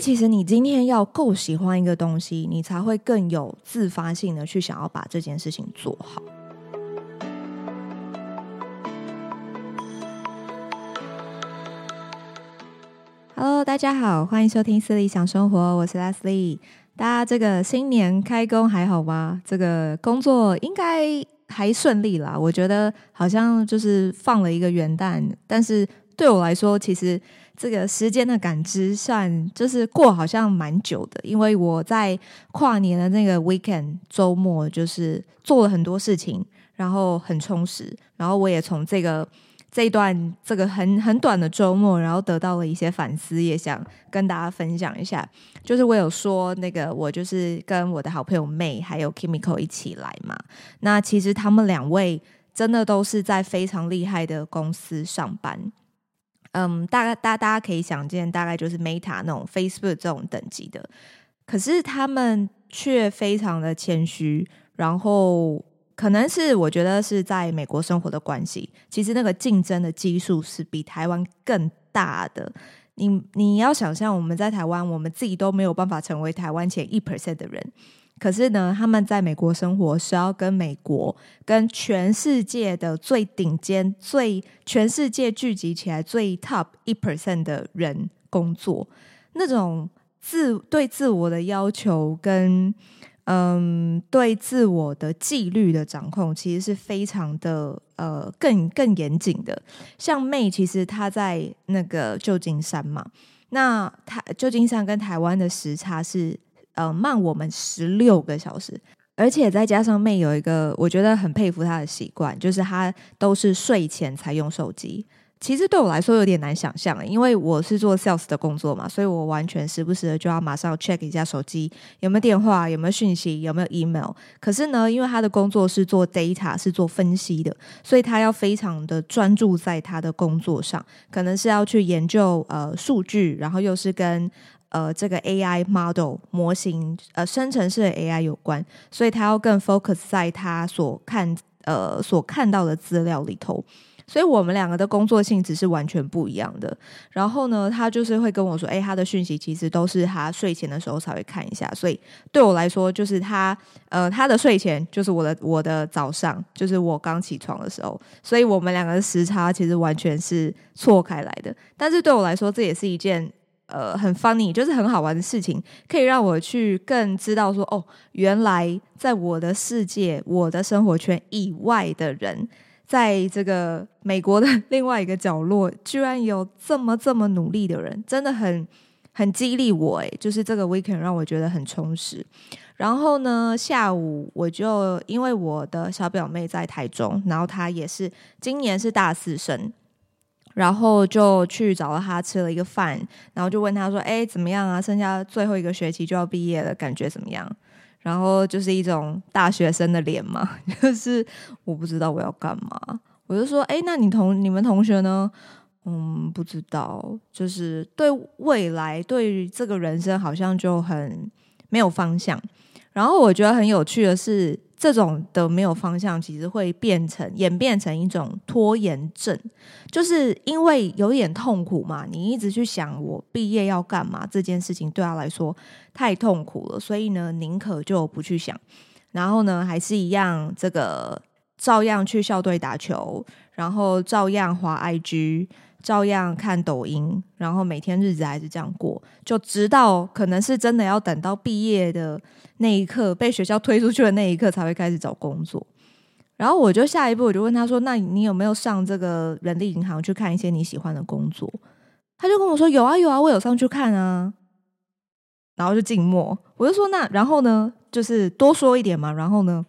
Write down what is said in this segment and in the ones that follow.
其实你今天要够喜欢一个东西，你才会更有自发性的去想要把这件事情做好。Hello，大家好，欢迎收听思理想生活，我是 Leslie。大家这个新年开工还好吗？这个工作应该还顺利啦。我觉得好像就是放了一个元旦，但是对我来说，其实这个时间的感知算就是过好像蛮久的，因为我在跨年的那个 weekend 周末，就是做了很多事情，然后很充实，然后我也从这个。这一段这个很很短的周末，然后得到了一些反思，也想跟大家分享一下。就是我有说那个，我就是跟我的好朋友 May 还有 Kimiko 一起来嘛。那其实他们两位真的都是在非常厉害的公司上班。嗯，大概大大家可以想见，大概就是 Meta 那种 Facebook 这种等级的。可是他们却非常的谦虚，然后。可能是我觉得是在美国生活的关系，其实那个竞争的基数是比台湾更大的。你你要想象我们在台湾，我们自己都没有办法成为台湾前一 percent 的人，可是呢，他们在美国生活是要跟美国、跟全世界的最顶尖、最全世界聚集起来最 top 一 percent 的人工作，那种自对自我的要求跟。嗯，对自我的纪律的掌控，其实是非常的呃，更更严谨的。像 May，其实他在那个旧金山嘛，那他旧金山跟台湾的时差是呃慢我们十六个小时，而且再加上妹有一个我觉得很佩服她的习惯，就是她都是睡前才用手机。其实对我来说有点难想象，因为我是做 sales 的工作嘛，所以我完全时不时的就要马上 check 一下手机有没有电话、有没有讯息、有没有 email。可是呢，因为他的工作是做 data，是做分析的，所以他要非常的专注在他的工作上，可能是要去研究呃数据，然后又是跟呃这个 AI model 模型呃生成式的 AI 有关，所以他要更 focus 在他所看呃所看到的资料里头。所以我们两个的工作性质是完全不一样的。然后呢，他就是会跟我说：“哎，他的讯息其实都是他睡前的时候才会看一下。”所以对我来说，就是他呃，他的睡前就是我的我的早上，就是我刚起床的时候。所以我们两个的时差其实完全是错开来的。但是对我来说，这也是一件呃很 funny，就是很好玩的事情，可以让我去更知道说：“哦，原来在我的世界、我的生活圈以外的人。”在这个美国的 另外一个角落，居然有这么这么努力的人，真的很很激励我诶，就是这个 weekend 让我觉得很充实。然后呢，下午我就因为我的小表妹在台中，然后她也是今年是大四生，然后就去找了她吃了一个饭，然后就问她说：“哎，怎么样啊？剩下最后一个学期就要毕业了，感觉怎么样？”然后就是一种大学生的脸嘛，就是我不知道我要干嘛，我就说，哎，那你同你们同学呢？嗯，不知道，就是对未来，对于这个人生好像就很没有方向。然后我觉得很有趣的是。这种的没有方向，其实会变成演变成一种拖延症，就是因为有点痛苦嘛。你一直去想我毕业要干嘛这件事情，对他来说太痛苦了，所以呢，宁可就不去想。然后呢，还是一样，这个照样去校队打球，然后照样滑 IG。照样看抖音，然后每天日子还是这样过，就直到可能是真的要等到毕业的那一刻，被学校推出去的那一刻，才会开始找工作。然后我就下一步，我就问他说：“那你有没有上这个人力银行去看一些你喜欢的工作？”他就跟我说：“有啊，有啊，我有上去看啊。”然后就静默。我就说：“那然后呢？就是多说一点嘛。”然后呢？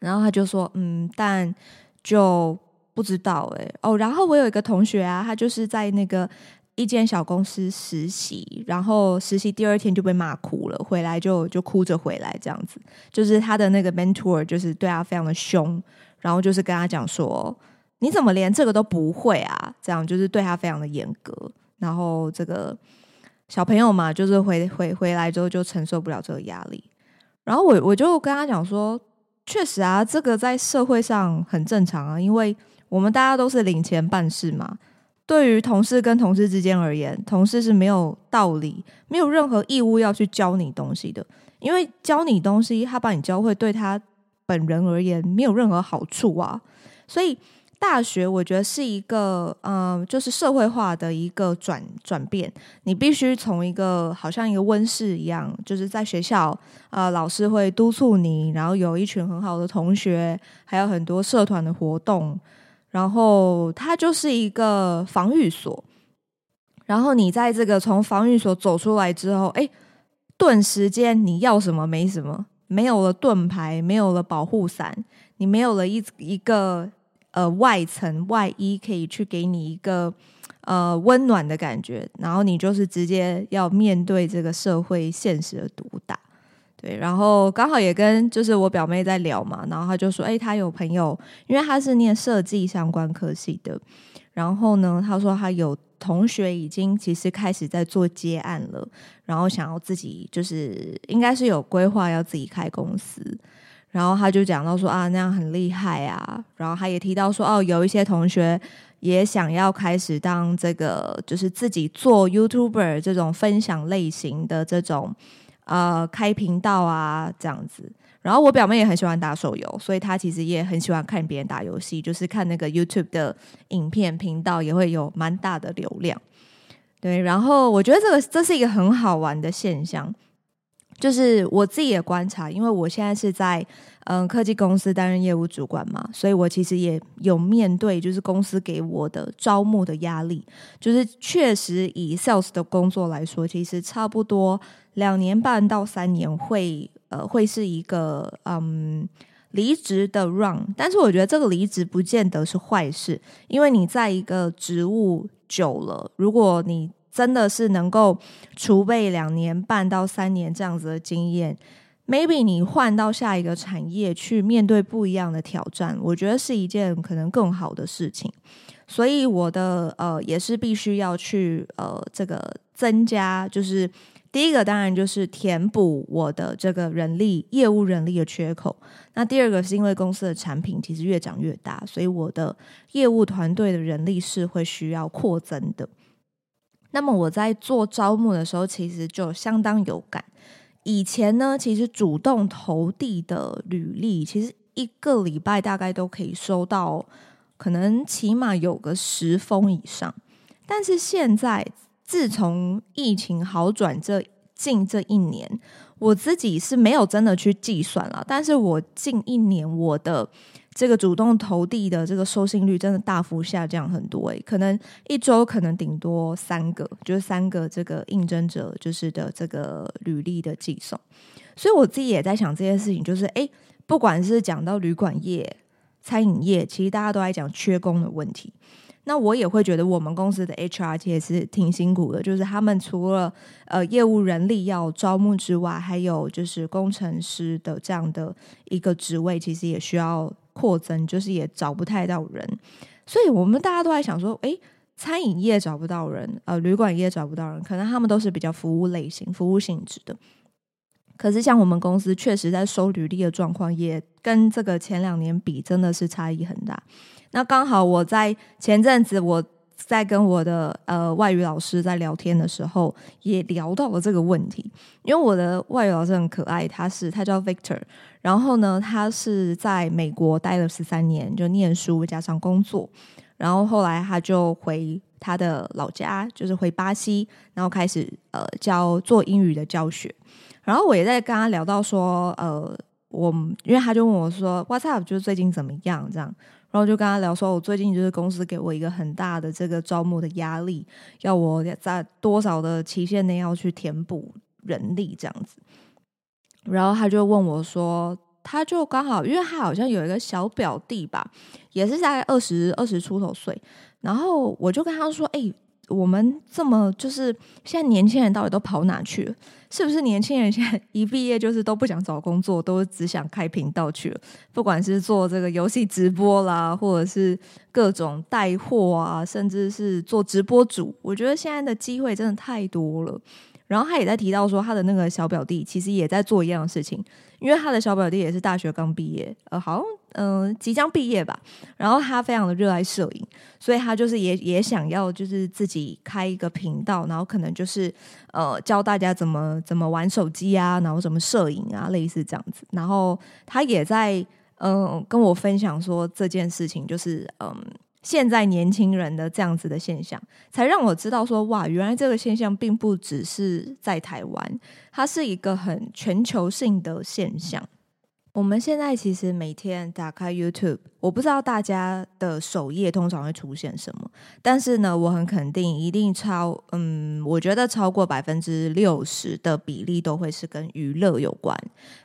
然后他就说：“嗯，但就。”不知道哎、哦，然后我有一个同学啊，他就是在那个一间小公司实习，然后实习第二天就被骂哭了，回来就就哭着回来这样子，就是他的那个 mentor 就是对他非常的凶，然后就是跟他讲说，你怎么连这个都不会啊？这样就是对他非常的严格，然后这个小朋友嘛，就是回回回来之后就承受不了这个压力，然后我我就跟他讲说，确实啊，这个在社会上很正常啊，因为。我们大家都是领钱办事嘛，对于同事跟同事之间而言，同事是没有道理、没有任何义务要去教你东西的，因为教你东西，他把你教会，对他本人而言没有任何好处啊。所以大学我觉得是一个，嗯、呃，就是社会化的一个转转变。你必须从一个好像一个温室一样，就是在学校，啊、老师会督促你，然后有一群很好的同学，还有很多社团的活动。然后它就是一个防御所，然后你在这个从防御所走出来之后，哎，顿时间你要什么没什么，没有了盾牌，没有了保护伞，你没有了一一个呃外层外衣可以去给你一个呃温暖的感觉，然后你就是直接要面对这个社会现实的毒打。对，然后刚好也跟就是我表妹在聊嘛，然后她就说，哎，她有朋友，因为她是念设计相关科系的，然后呢，她说她有同学已经其实开始在做接案了，然后想要自己就是应该是有规划要自己开公司，然后她就讲到说啊，那样很厉害啊，然后她也提到说，哦，有一些同学也想要开始当这个就是自己做 YouTuber 这种分享类型的这种。呃，开频道啊，这样子。然后我表妹也很喜欢打手游，所以她其实也很喜欢看别人打游戏，就是看那个 YouTube 的影片频道，也会有蛮大的流量。对，然后我觉得这个这是一个很好玩的现象。就是我自己也观察，因为我现在是在嗯科技公司担任业务主管嘛，所以我其实也有面对就是公司给我的招募的压力。就是确实以 sales 的工作来说，其实差不多两年半到三年会呃会是一个嗯离职的 run，但是我觉得这个离职不见得是坏事，因为你在一个职务久了，如果你真的是能够储备两年半到三年这样子的经验，maybe 你换到下一个产业去面对不一样的挑战，我觉得是一件可能更好的事情。所以我的呃也是必须要去呃这个增加，就是第一个当然就是填补我的这个人力业务人力的缺口。那第二个是因为公司的产品其实越长越大，所以我的业务团队的人力是会需要扩增的。那么我在做招募的时候，其实就相当有感。以前呢，其实主动投递的履历，其实一个礼拜大概都可以收到，可能起码有个十封以上。但是现在，自从疫情好转这近这一年，我自己是没有真的去计算了，但是我近一年我的。这个主动投递的这个收信率真的大幅下降很多诶，可能一周可能顶多三个，就是三个这个应征者就是的这个履历的寄送，所以我自己也在想这件事情，就是诶，不管是讲到旅馆业、餐饮业，其实大家都在讲缺工的问题。那我也会觉得我们公司的 HR 其实是挺辛苦的，就是他们除了呃业务人力要招募之外，还有就是工程师的这样的一个职位，其实也需要扩增，就是也找不太到人。所以我们大家都在想说，诶，餐饮业找不到人，呃，旅馆业找不到人，可能他们都是比较服务类型、服务性质的。可是像我们公司，确实在收履历的状况，也跟这个前两年比，真的是差异很大。那刚好我在前阵子我在跟我的呃外语老师在聊天的时候，也聊到了这个问题。因为我的外语老师很可爱，他是他叫 Victor，然后呢，他是在美国待了十三年，就念书加上工作，然后后来他就回他的老家，就是回巴西，然后开始呃教做英语的教学。然后我也在跟他聊到说，呃，我因为他就问我说，What's up？就是最近怎么样这样。然后就跟他聊说，我最近就是公司给我一个很大的这个招募的压力，要我在多少的期限内要去填补人力这样子。然后他就问我说，他就刚好，因为他好像有一个小表弟吧，也是在二十二十出头岁。然后我就跟他说，哎。我们这么就是现在年轻人到底都跑哪去了？是不是年轻人现在一毕业就是都不想找工作，都只想开频道去了？不管是做这个游戏直播啦，或者是各种带货啊，甚至是做直播主，我觉得现在的机会真的太多了。然后他也在提到说，他的那个小表弟其实也在做一样的事情，因为他的小表弟也是大学刚毕业，呃，好像嗯、即将毕业吧。然后他非常的热爱摄影，所以他就是也也想要就是自己开一个频道，然后可能就是呃教大家怎么怎么玩手机啊，然后怎么摄影啊，类似这样子。然后他也在嗯、跟我分享说这件事情，就是嗯。现在年轻人的这样子的现象，才让我知道说，哇，原来这个现象并不只是在台湾，它是一个很全球性的现象。我们现在其实每天打开 YouTube，我不知道大家的首页通常会出现什么，但是呢，我很肯定，一定超，嗯，我觉得超过百分之六十的比例都会是跟娱乐有关，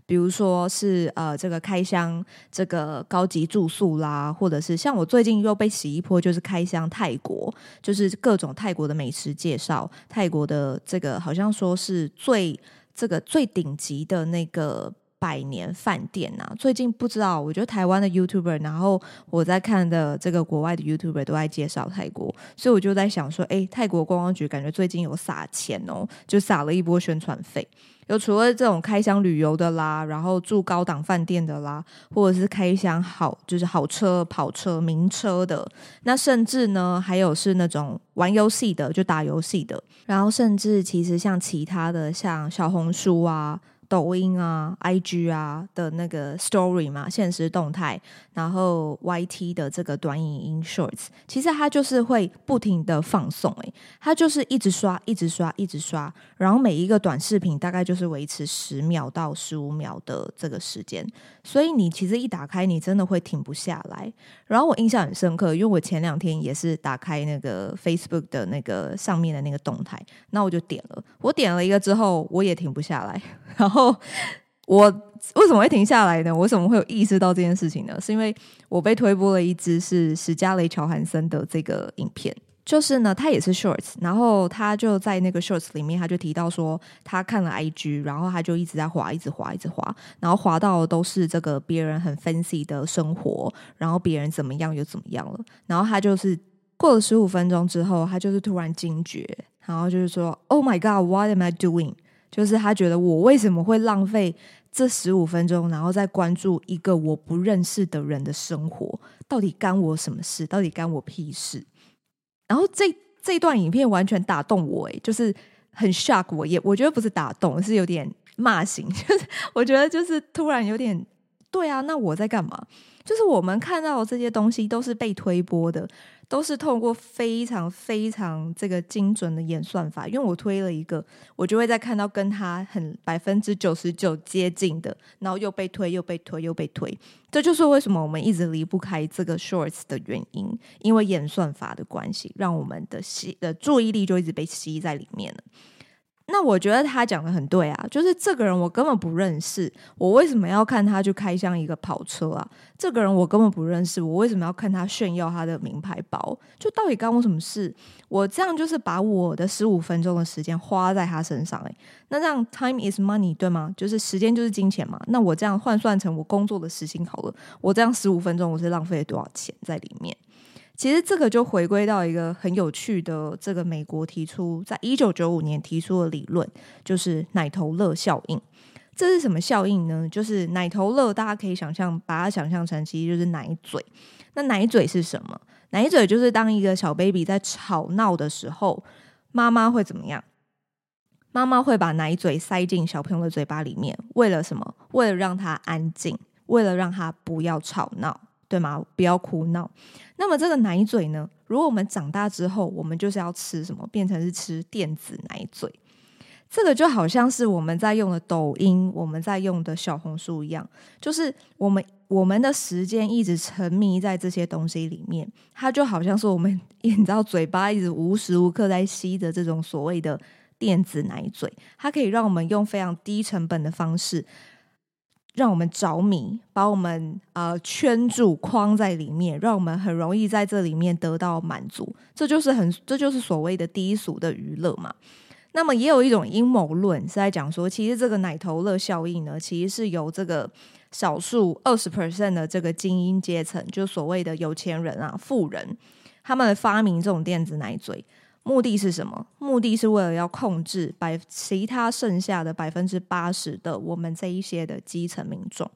比如说是呃这个开箱这个高级住宿啦，或者是像我最近又被洗一波，就是开箱泰国，就是各种泰国的美食介绍，泰国的这个好像说是最这个最顶级的那个。百年饭店啊，最近不知道，我觉得台湾的 YouTuber，然后我在看的这个国外的 YouTuber 都在介绍泰国，所以我就在想说，哎，泰国观光局感觉最近有撒钱哦，就撒了一波宣传费。有除了这种开箱旅游的啦，然后住高档饭店的啦，或者是开箱好就是好车、跑车、名车的，那甚至呢还有是那种玩游戏的，就打游戏的，然后甚至其实像其他的像小红书啊。抖音啊、IG 啊的那个 Story 嘛，现实动态，然后 YT 的这个短影音 Shorts，其实它就是会不停的放送，诶，它就是一直刷、一直刷、一直刷，然后每一个短视频大概就是维持十秒到十五秒的这个时间，所以你其实一打开，你真的会停不下来。然后我印象很深刻，因为我前两天也是打开那个 Facebook 的那个上面的那个动态，那我就点了，我点了一个之后，我也停不下来，然后。后我为什么会停下来呢？我为什么会有意识到这件事情呢？是因为我被推播了一支是史嘉蕾·乔韩森的这个影片，就是呢，他也是 shorts，然后他就在那个 shorts 里面，他就提到说他看了 IG，然后他就一直在滑，一直滑，一直滑，然后滑到都是这个别人很 fancy 的生活，然后别人怎么样又怎么样了，然后他就是过了十五分钟之后，他就是突然惊觉，然后就是说，Oh my God，what am I doing？就是他觉得我为什么会浪费这十五分钟，然后再关注一个我不认识的人的生活，到底干我什么事？到底干我屁事？然后这这段影片完全打动我，诶，就是很 shock 我，也我觉得不是打动，是有点骂醒，就是我觉得就是突然有点，对啊，那我在干嘛？就是我们看到的这些东西都是被推波的。都是透过非常非常这个精准的演算法，因为我推了一个，我就会再看到跟他很百分之九十九接近的，然后又被推，又被推，又被推，这就是为什么我们一直离不开这个 Shorts 的原因，因为演算法的关系，让我们的吸的注意力就一直被吸在里面了。那我觉得他讲的很对啊，就是这个人我根本不认识，我为什么要看他去开箱一个跑车啊？这个人我根本不认识，我为什么要看他炫耀他的名牌包？就到底干我什么事？我这样就是把我的十五分钟的时间花在他身上，欸，那这样 time is money 对吗？就是时间就是金钱嘛。那我这样换算成我工作的时薪好了，我这样十五分钟我是浪费了多少钱在里面？其实这个就回归到一个很有趣的，这个美国提出在一九九五年提出的理论，就是奶头乐效应。这是什么效应呢？就是奶头乐，大家可以想象，把它想象成其实就是奶嘴。那奶嘴是什么？奶嘴就是当一个小 baby 在吵闹的时候，妈妈会怎么样？妈妈会把奶嘴塞进小朋友的嘴巴里面，为了什么？为了让他安静，为了让他不要吵闹。对吗？不要哭闹。那么这个奶嘴呢？如果我们长大之后，我们就是要吃什么？变成是吃电子奶嘴。这个就好像是我们在用的抖音，我们在用的小红书一样，就是我们我们的时间一直沉迷在这些东西里面，它就好像是我们你知道嘴巴一直无时无刻在吸着这种所谓的电子奶嘴，它可以让我们用非常低成本的方式。让我们着迷，把我们呃圈住、框在里面，让我们很容易在这里面得到满足。这就是很，这就是所谓的低俗的娱乐嘛。那么也有一种阴谋论是在讲说，其实这个奶头乐效应呢，其实是由这个少数二十 percent 的这个精英阶层，就所谓的有钱人啊、富人，他们发明这种电子奶嘴。目的是什么？目的是为了要控制百其他剩下的百分之八十的我们这一些的基层民众，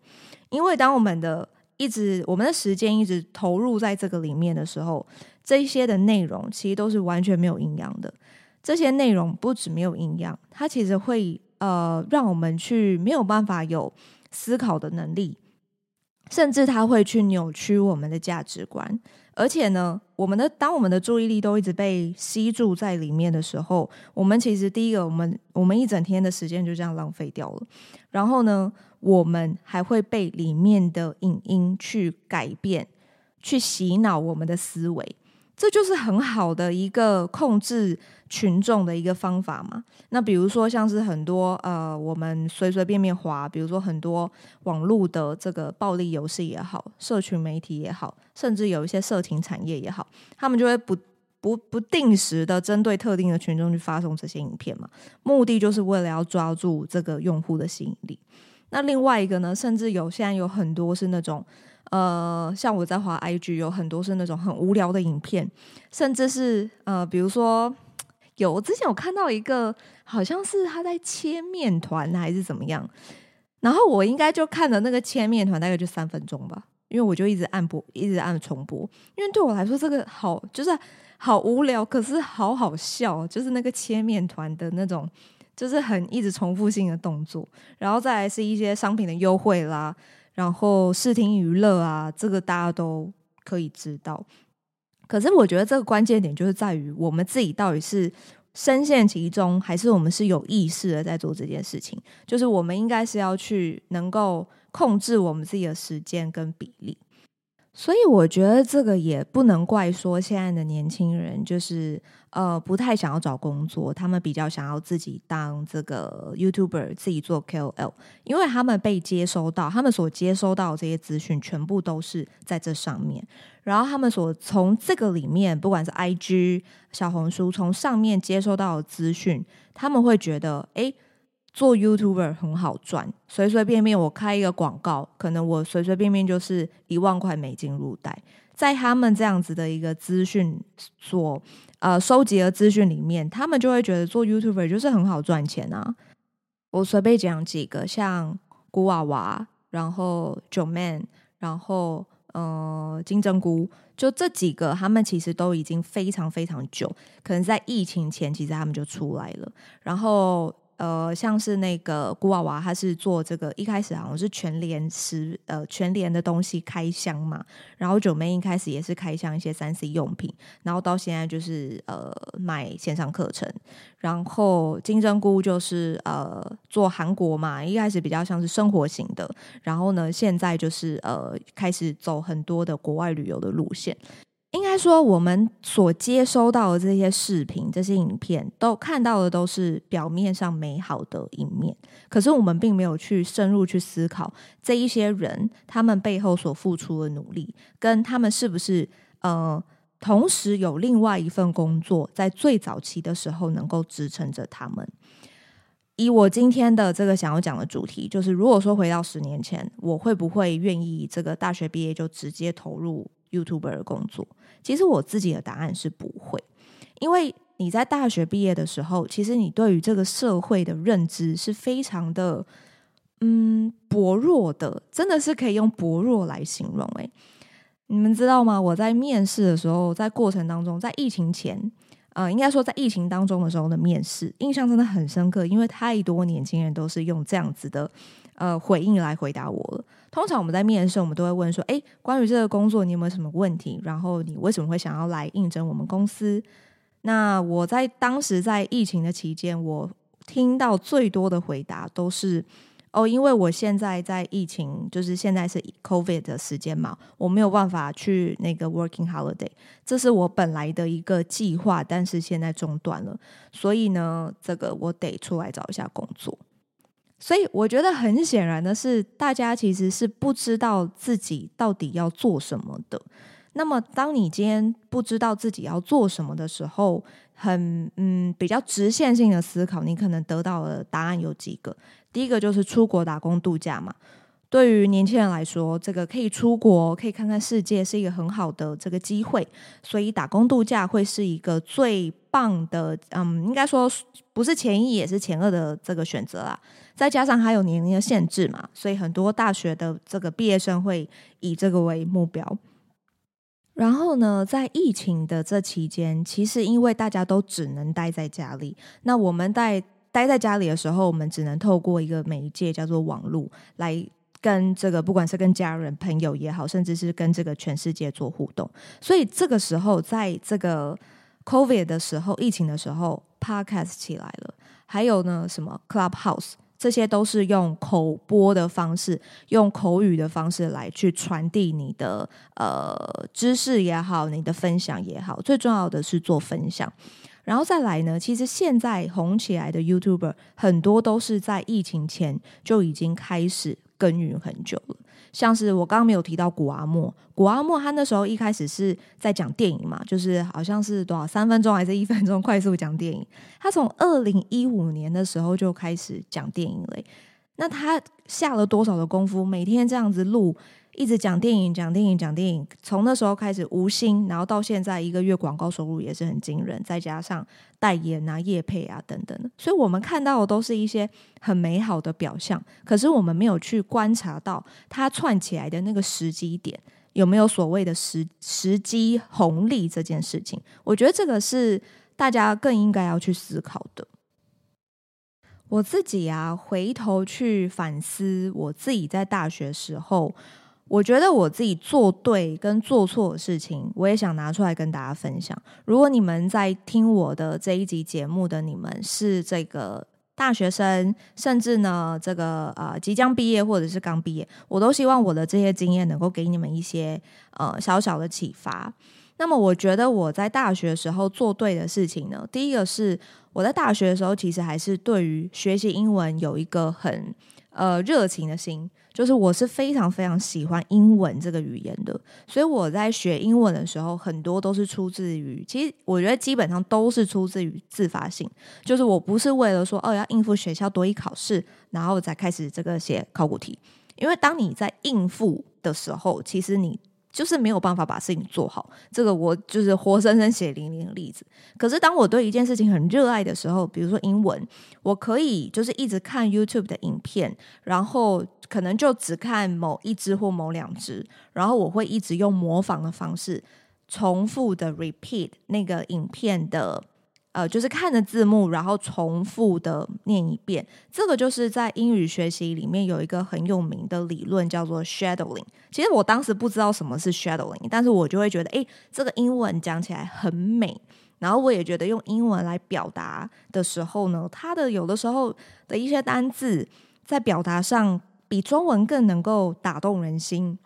因为当我们的一直我们的时间一直投入在这个里面的时候，这一些的内容其实都是完全没有营养的。这些内容不止没有营养，它其实会呃让我们去没有办法有思考的能力。甚至它会去扭曲我们的价值观，而且呢，我们的当我们的注意力都一直被吸住在里面的时候，我们其实第一个，我们我们一整天的时间就这样浪费掉了。然后呢，我们还会被里面的影音去改变，去洗脑我们的思维。这就是很好的一个控制群众的一个方法嘛。那比如说像是很多呃，我们随随便便滑，比如说很多网络的这个暴力游戏也好，社群媒体也好，甚至有一些色情产业也好，他们就会不不不定时的针对特定的群众去发送这些影片嘛，目的就是为了要抓住这个用户的吸引力。那另外一个呢，甚至有现在有很多是那种。呃，像我在滑 IG，有很多是那种很无聊的影片，甚至是呃，比如说有我之前有看到一个，好像是他在切面团还是怎么样，然后我应该就看了那个切面团大概就三分钟吧，因为我就一直按播，一直按重播，因为对我来说这个好就是好无聊，可是好好笑，就是那个切面团的那种，就是很一直重复性的动作，然后再来是一些商品的优惠啦。然后视听娱乐啊，这个大家都可以知道。可是我觉得这个关键点就是在于我们自己到底是深陷其中，还是我们是有意识的在做这件事情。就是我们应该是要去能够控制我们自己的时间跟比例。所以我觉得这个也不能怪说现在的年轻人就是呃不太想要找工作，他们比较想要自己当这个 YouTuber，自己做 KOL，因为他们被接收到，他们所接收到的这些资讯全部都是在这上面，然后他们所从这个里面，不管是 IG、小红书，从上面接收到的资讯，他们会觉得诶。做 YouTuber 很好赚，随随便便我开一个广告，可能我随随便便就是一万块美金入袋。在他们这样子的一个资讯所呃收集的资讯里面，他们就会觉得做 YouTuber 就是很好赚钱啊。我随便讲几个，像古娃娃，然后九 Man，然后呃金针菇，就这几个，他们其实都已经非常非常久，可能在疫情前，其实他们就出来了，然后。呃，像是那个古娃娃，他是做这个，一开始好像是全联食，呃，全联的东西开箱嘛。然后九妹一开始也是开箱一些三 C 用品，然后到现在就是呃卖线上课程。然后金针菇就是呃做韩国嘛，一开始比较像是生活型的，然后呢现在就是呃开始走很多的国外旅游的路线。应该说，我们所接收到的这些视频、这些影片，都看到的都是表面上美好的一面。可是，我们并没有去深入去思考这一些人他们背后所付出的努力，跟他们是不是呃，同时有另外一份工作，在最早期的时候能够支撑着他们。以我今天的这个想要讲的主题，就是如果说回到十年前，我会不会愿意这个大学毕业就直接投入 YouTuber 的工作？其实我自己的答案是不会，因为你在大学毕业的时候，其实你对于这个社会的认知是非常的，嗯，薄弱的，真的是可以用薄弱来形容。诶，你们知道吗？我在面试的时候，在过程当中，在疫情前，呃，应该说在疫情当中的时候的面试，印象真的很深刻，因为太多年轻人都是用这样子的。呃，回应来回答我了。通常我们在面试，我们都会问说：“诶，关于这个工作，你有没有什么问题？然后你为什么会想要来应征我们公司？”那我在当时在疫情的期间，我听到最多的回答都是：“哦，因为我现在在疫情，就是现在是 COVID 的时间嘛，我没有办法去那个 Working Holiday，这是我本来的一个计划，但是现在中断了，所以呢，这个我得出来找一下工作。”所以我觉得很显然的是，大家其实是不知道自己到底要做什么的。那么，当你今天不知道自己要做什么的时候，很嗯比较直线性的思考，你可能得到的答案有几个。第一个就是出国打工度假嘛。对于年轻人来说，这个可以出国，可以看看世界，是一个很好的这个机会。所以打工度假会是一个最棒的，嗯，应该说不是前一也是前二的这个选择啦。再加上还有年龄的限制嘛，所以很多大学的这个毕业生会以这个为目标。然后呢，在疫情的这期间，其实因为大家都只能待在家里，那我们在待在家里的时候，我们只能透过一个媒介叫做网络来。跟这个，不管是跟家人、朋友也好，甚至是跟这个全世界做互动，所以这个时候，在这个 COVID 的时候，疫情的时候，Podcast 起来了，还有呢，什么 Clubhouse，这些都是用口播的方式，用口语的方式来去传递你的呃知识也好，你的分享也好，最重要的是做分享。然后再来呢，其实现在红起来的 YouTuber 很多都是在疫情前就已经开始。耕耘很久了，像是我刚刚没有提到古阿莫，古阿莫他那时候一开始是在讲电影嘛，就是好像是多少三分钟还是一分钟快速讲电影。他从二零一五年的时候就开始讲电影了，那他下了多少的功夫，每天这样子录。一直讲电影，讲电影，讲电影，从那时候开始无心，然后到现在一个月广告收入也是很惊人，再加上代言啊、业配啊等等，所以我们看到的都是一些很美好的表象，可是我们没有去观察到它串起来的那个时机点有没有所谓的时时机红利这件事情，我觉得这个是大家更应该要去思考的。我自己啊，回头去反思我自己在大学时候。我觉得我自己做对跟做错的事情，我也想拿出来跟大家分享。如果你们在听我的这一集节目的你们是这个大学生，甚至呢这个呃即将毕业或者是刚毕业，我都希望我的这些经验能够给你们一些呃小小的启发。那么我觉得我在大学的时候做对的事情呢，第一个是我在大学的时候其实还是对于学习英文有一个很呃热情的心。就是我是非常非常喜欢英文这个语言的，所以我在学英文的时候，很多都是出自于，其实我觉得基本上都是出自于自发性。就是我不是为了说哦要应付学校多一考试，然后再开始这个写考古题，因为当你在应付的时候，其实你。就是没有办法把事情做好，这个我就是活生生血淋淋的例子。可是当我对一件事情很热爱的时候，比如说英文，我可以就是一直看 YouTube 的影片，然后可能就只看某一支或某两支，然后我会一直用模仿的方式，重复的 repeat 那个影片的。呃，就是看着字幕，然后重复的念一遍。这个就是在英语学习里面有一个很有名的理论，叫做 shadowing。其实我当时不知道什么是 shadowing，但是我就会觉得，诶，这个英文讲起来很美。然后我也觉得用英文来表达的时候呢，它的有的时候的一些单字在表达上比中文更能够打动人心。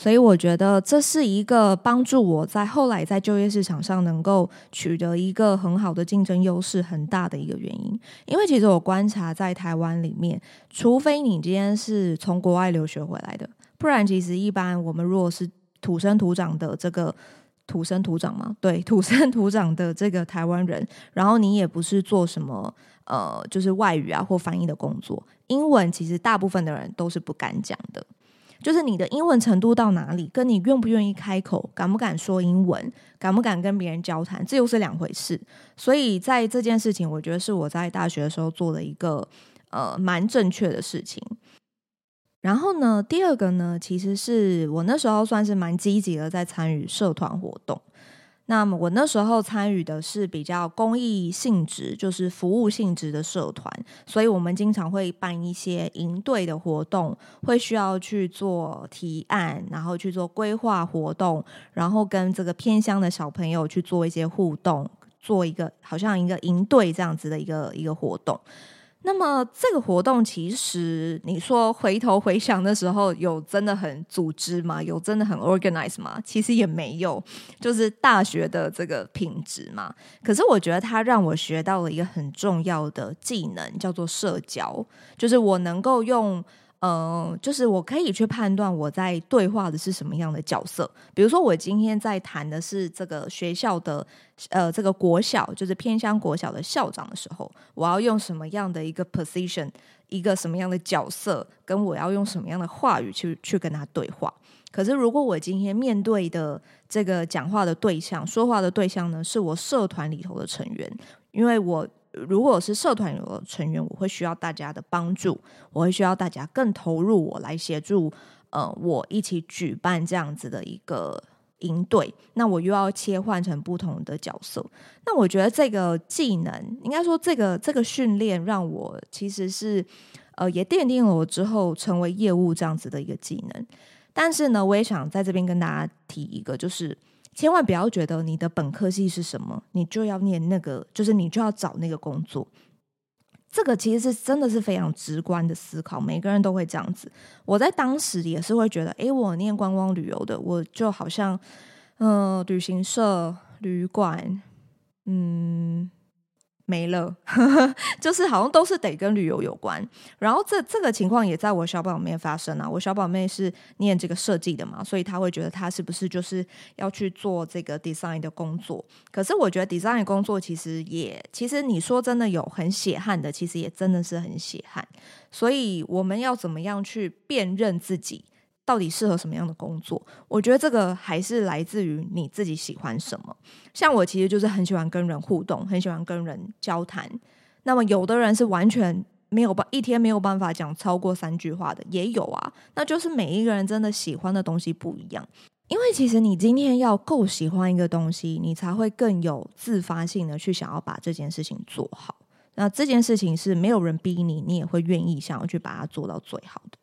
所以我觉得这是一个帮助我在后来在就业市场上能够取得一个很好的竞争优势很大的一个原因。因为其实我观察在台湾里面，除非你今天是从国外留学回来的，不然其实一般我们如果是土生土长的这个土生土长嘛，对，土生土长的这个台湾人，然后你也不是做什么呃，就是外语啊或翻译的工作，英文其实大部分的人都是不敢讲的。就是你的英文程度到哪里，跟你愿不愿意开口，敢不敢说英文，敢不敢跟别人交谈，这又是两回事。所以在这件事情，我觉得是我在大学的时候做的一个呃蛮正确的事情。然后呢，第二个呢，其实是我那时候算是蛮积极的，在参与社团活动。那么我那时候参与的是比较公益性质，就是服务性质的社团，所以我们经常会办一些营队的活动，会需要去做提案，然后去做规划活动，然后跟这个偏乡的小朋友去做一些互动，做一个好像一个营队这样子的一个一个活动。那么这个活动其实你说回头回想的时候，有真的很组织吗？有真的很 organize 吗？其实也没有，就是大学的这个品质嘛。可是我觉得它让我学到了一个很重要的技能，叫做社交，就是我能够用呃，就是我可以去判断我在对话的是什么样的角色。比如说，我今天在谈的是这个学校的，呃，这个国小，就是偏乡国小的校长的时候，我要用什么样的一个 position，一个什么样的角色，跟我要用什么样的话语去去跟他对话。可是，如果我今天面对的这个讲话的对象、说话的对象呢，是我社团里头的成员，因为我。如果是社团有成员，我会需要大家的帮助，我会需要大家更投入我来协助，呃，我一起举办这样子的一个营队。那我又要切换成不同的角色。那我觉得这个技能，应该说这个这个训练，让我其实是呃也奠定了我之后成为业务这样子的一个技能。但是呢，我也想在这边跟大家提一个，就是。千万不要觉得你的本科系是什么，你就要念那个，就是你就要找那个工作。这个其实是真的是非常直观的思考，每个人都会这样子。我在当时也是会觉得，诶，我念观光旅游的，我就好像，嗯、旅行社、旅馆，嗯。没了，就是好像都是得跟旅游有关。然后这这个情况也在我小宝妹发生啊。我小宝妹是念这个设计的嘛，所以她会觉得她是不是就是要去做这个 design 的工作？可是我觉得 design 工作其实也，其实你说真的有很血汗的，其实也真的是很血汗。所以我们要怎么样去辨认自己？到底适合什么样的工作？我觉得这个还是来自于你自己喜欢什么。像我其实就是很喜欢跟人互动，很喜欢跟人交谈。那么有的人是完全没有办一天没有办法讲超过三句话的，也有啊。那就是每一个人真的喜欢的东西不一样。因为其实你今天要够喜欢一个东西，你才会更有自发性的去想要把这件事情做好。那这件事情是没有人逼你，你也会愿意想要去把它做到最好的。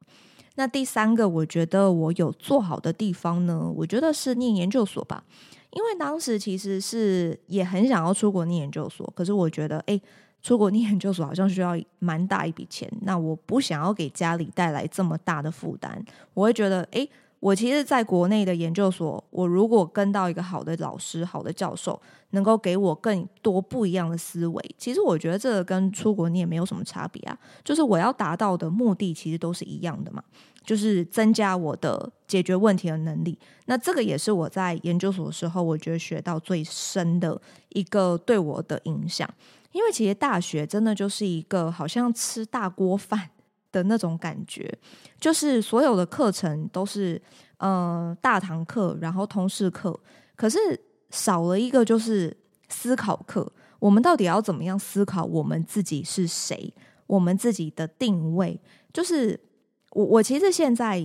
那第三个，我觉得我有做好的地方呢，我觉得是念研究所吧，因为当时其实是也很想要出国念研究所，可是我觉得，诶，出国念研究所好像需要蛮大一笔钱，那我不想要给家里带来这么大的负担，我会觉得，诶。我其实在国内的研究所，我如果跟到一个好的老师、好的教授，能够给我更多不一样的思维，其实我觉得这个跟出国你也没有什么差别啊。就是我要达到的目的其实都是一样的嘛，就是增加我的解决问题的能力。那这个也是我在研究所的时候，我觉得学到最深的一个对我的影响。因为其实大学真的就是一个好像吃大锅饭。的那种感觉，就是所有的课程都是呃大堂课，然后通识课，可是少了一个就是思考课。我们到底要怎么样思考我们自己是谁？我们自己的定位，就是我我其实现在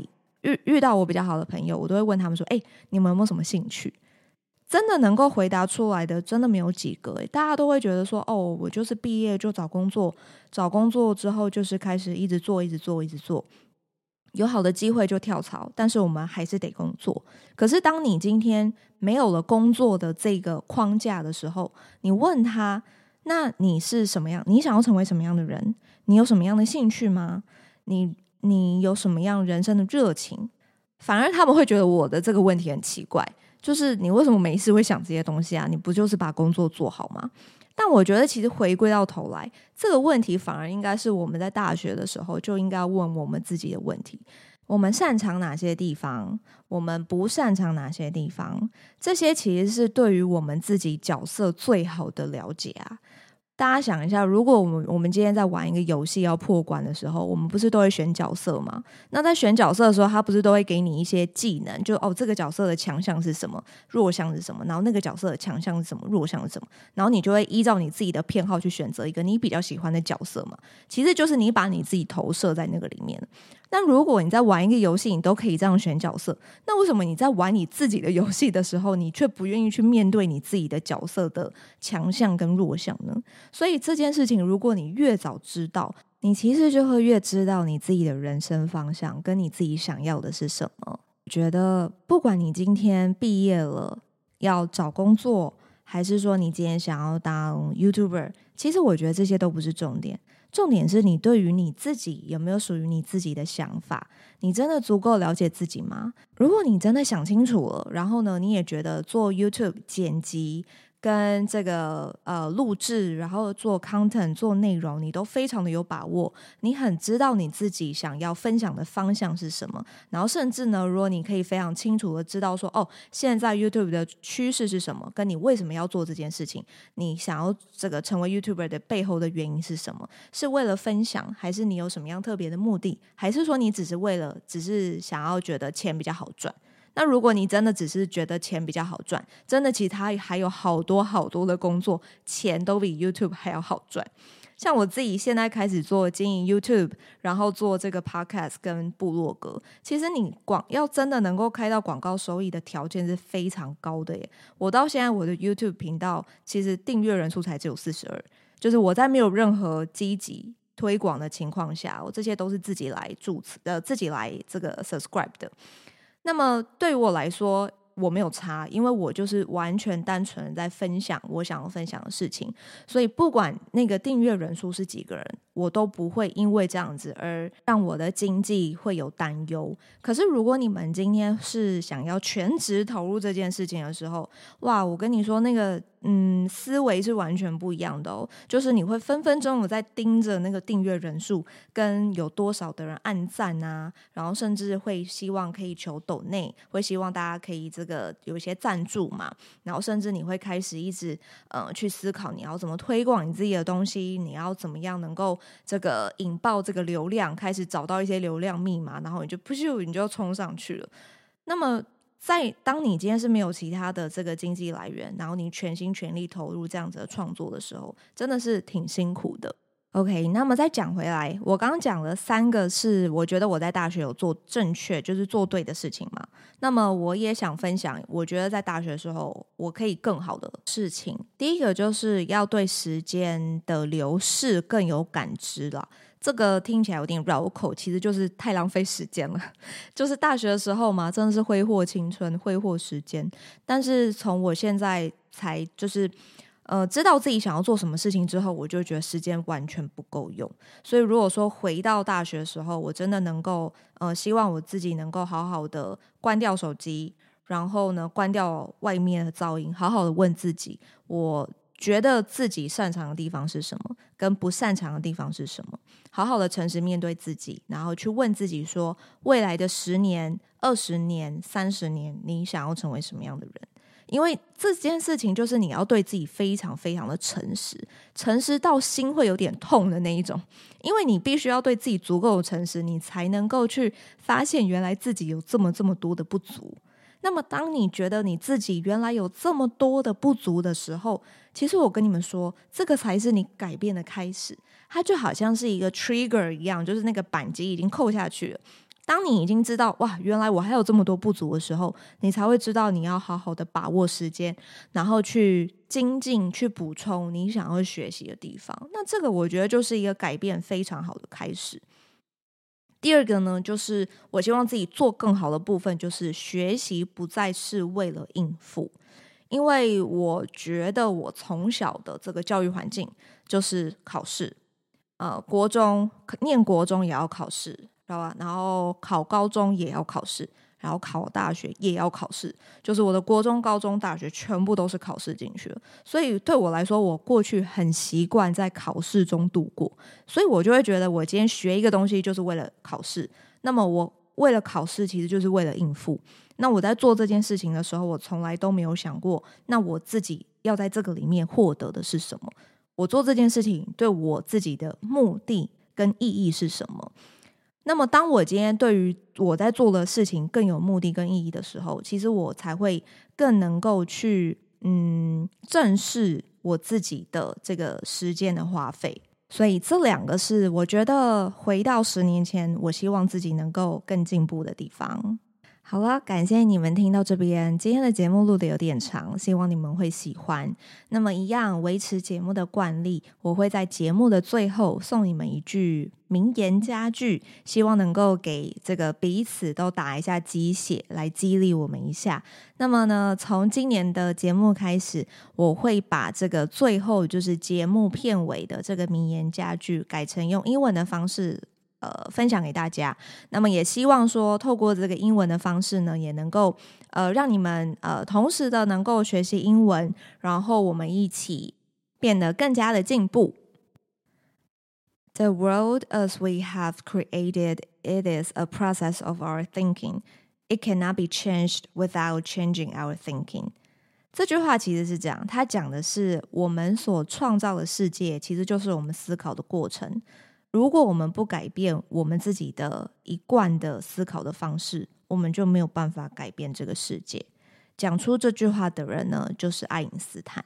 遇遇到我比较好的朋友，我都会问他们说：“哎，你们有没有什么兴趣？”真的能够回答出来的，真的没有几个诶。大家都会觉得说，哦，我就是毕业就找工作，找工作之后就是开始一直做，一直做，一直做，有好的机会就跳槽。但是我们还是得工作。可是当你今天没有了工作的这个框架的时候，你问他，那你是什么样？你想要成为什么样的人？你有什么样的兴趣吗？你你有什么样人生的热情？反而他们会觉得我的这个问题很奇怪。就是你为什么没事会想这些东西啊？你不就是把工作做好吗？但我觉得其实回归到头来，这个问题反而应该是我们在大学的时候就应该问我们自己的问题：我们擅长哪些地方？我们不擅长哪些地方？这些其实是对于我们自己角色最好的了解啊。大家想一下，如果我们我们今天在玩一个游戏要破关的时候，我们不是都会选角色吗？那在选角色的时候，他不是都会给你一些技能，就哦，这个角色的强项是什么，弱项是什么，然后那个角色的强项是什么，弱项是什么，然后你就会依照你自己的偏好去选择一个你比较喜欢的角色嘛。其实就是你把你自己投射在那个里面。那如果你在玩一个游戏，你都可以这样选角色，那为什么你在玩你自己的游戏的时候，你却不愿意去面对你自己的角色的强项跟弱项呢？所以这件事情，如果你越早知道，你其实就会越知道你自己的人生方向跟你自己想要的是什么。觉得不管你今天毕业了要找工作，还是说你今天想要当 YouTuber，其实我觉得这些都不是重点。重点是你对于你自己有没有属于你自己的想法？你真的足够了解自己吗？如果你真的想清楚了，然后呢，你也觉得做 YouTube 剪辑跟这个呃录制，然后做 content 做内容，你都非常的有把握，你很知道你自己想要分享的方向是什么，然后甚至呢，如果你可以非常清楚的知道说，哦，现在 YouTube 的趋势是什么，跟你为什么要做这件事情，你想要这个成为 YouTuber 的背后的原因是什么？是为了分享，还是你有什么样特别的目的，还是说你只是为了只是想要觉得钱比较好赚？那如果你真的只是觉得钱比较好赚，真的其他还有好多好多的工作，钱都比 YouTube 还要好赚。像我自己现在开始做经营 YouTube，然后做这个 Podcast 跟部落格，其实你广要真的能够开到广告收益的条件是非常高的耶。我到现在我的 YouTube 频道其实订阅人数才只有四十二，就是我在没有任何积极推广的情况下，我这些都是自己来注册的，自己来这个 subscribe 的。那么对我来说，我没有差，因为我就是完全单纯在分享我想要分享的事情，所以不管那个订阅人数是几个人，我都不会因为这样子而让我的经济会有担忧。可是如果你们今天是想要全职投入这件事情的时候，哇，我跟你说那个。嗯，思维是完全不一样的哦。就是你会分分钟有在盯着那个订阅人数，跟有多少的人按赞啊，然后甚至会希望可以求抖内，会希望大家可以这个有一些赞助嘛。然后甚至你会开始一直呃去思考你要怎么推广你自己的东西，你要怎么样能够这个引爆这个流量，开始找到一些流量密码，然后你就不咻你就冲上去了。那么。在当你今天是没有其他的这个经济来源，然后你全心全力投入这样子的创作的时候，真的是挺辛苦的。OK，那么再讲回来，我刚刚讲了三个是我觉得我在大学有做正确，就是做对的事情嘛。那么我也想分享，我觉得在大学的时候我可以更好的事情。第一个就是要对时间的流逝更有感知了。这个听起来有点绕口，其实就是太浪费时间了。就是大学的时候嘛，真的是挥霍青春、挥霍时间。但是从我现在才就是呃知道自己想要做什么事情之后，我就觉得时间完全不够用。所以如果说回到大学的时候，我真的能够呃希望我自己能够好好的关掉手机，然后呢关掉外面的噪音，好好的问自己我。觉得自己擅长的地方是什么，跟不擅长的地方是什么？好好的诚实面对自己，然后去问自己说：未来的十年、二十年、三十年，你想要成为什么样的人？因为这件事情就是你要对自己非常非常的诚实，诚实到心会有点痛的那一种。因为你必须要对自己足够诚实，你才能够去发现原来自己有这么这么多的不足。那么，当你觉得你自己原来有这么多的不足的时候，其实我跟你们说，这个才是你改变的开始。它就好像是一个 trigger 一样，就是那个扳机已经扣下去了。当你已经知道哇，原来我还有这么多不足的时候，你才会知道你要好好的把握时间，然后去精进、去补充你想要学习的地方。那这个我觉得就是一个改变非常好的开始。第二个呢，就是我希望自己做更好的部分，就是学习不再是为了应付，因为我觉得我从小的这个教育环境就是考试，呃，国中念国中也要考试，知道吧？然后考高中也要考试。然后考大学也要考试，就是我的国中、高中、大学全部都是考试进去了。所以对我来说，我过去很习惯在考试中度过，所以我就会觉得，我今天学一个东西就是为了考试。那么我为了考试，其实就是为了应付。那我在做这件事情的时候，我从来都没有想过，那我自己要在这个里面获得的是什么？我做这件事情对我自己的目的跟意义是什么？那么，当我今天对于我在做的事情更有目的跟意义的时候，其实我才会更能够去嗯正视我自己的这个时间的花费。所以，这两个是我觉得回到十年前，我希望自己能够更进步的地方。好了，感谢你们听到这边。今天的节目录的有点长，希望你们会喜欢。那么，一样维持节目的惯例，我会在节目的最后送你们一句名言佳句，希望能够给这个彼此都打一下鸡血，来激励我们一下。那么呢，从今年的节目开始，我会把这个最后就是节目片尾的这个名言佳句改成用英文的方式。呃分享给大家。那么也希望说，透过这个英文的方式呢，也能够呃让你们呃同时的能够学习英文，然后我们一起变得更加的进步。The world as we have created it is a process of our thinking. It cannot be changed without changing our thinking. 这句话其实是这样，它讲的是我们所创造的世界，其实就是我们思考的过程。如果我们不改变我们自己的一贯的思考的方式，我们就没有办法改变这个世界。讲出这句话的人呢，就是爱因斯坦。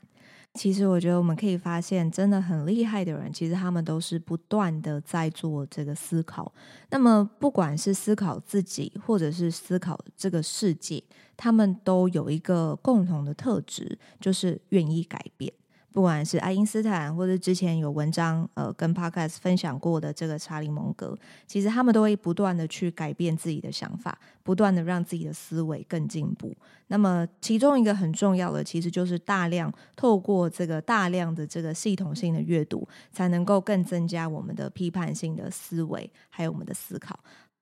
其实我觉得我们可以发现，真的很厉害的人，其实他们都是不断的在做这个思考。那么，不管是思考自己，或者是思考这个世界，他们都有一个共同的特质，就是愿意改变。不管是爱因斯坦，或者之前有文章呃跟 Podcast 分享过的这个查理蒙格，其实他们都会不断的去改变自己的想法，不断的让自己的思维更进步。那么其中一个很重要的，其实就是大量透过这个大量的这个系统性的阅读，才能够更增加我们的批判性的思维，还有我们的思考。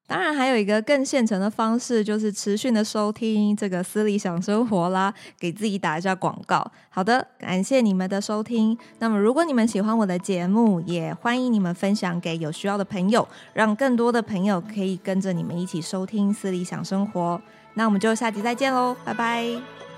当然，还有一个更现成的方式，就是持续的收听这个私理想生活啦，给自己打一下广告。好的，感谢你们的收听。那么，如果你们喜欢我的节目，也欢迎你们分享给有需要的朋友，让更多的朋友可以跟着你们一起收听私理想生活。那我们就下集再见喽，拜拜。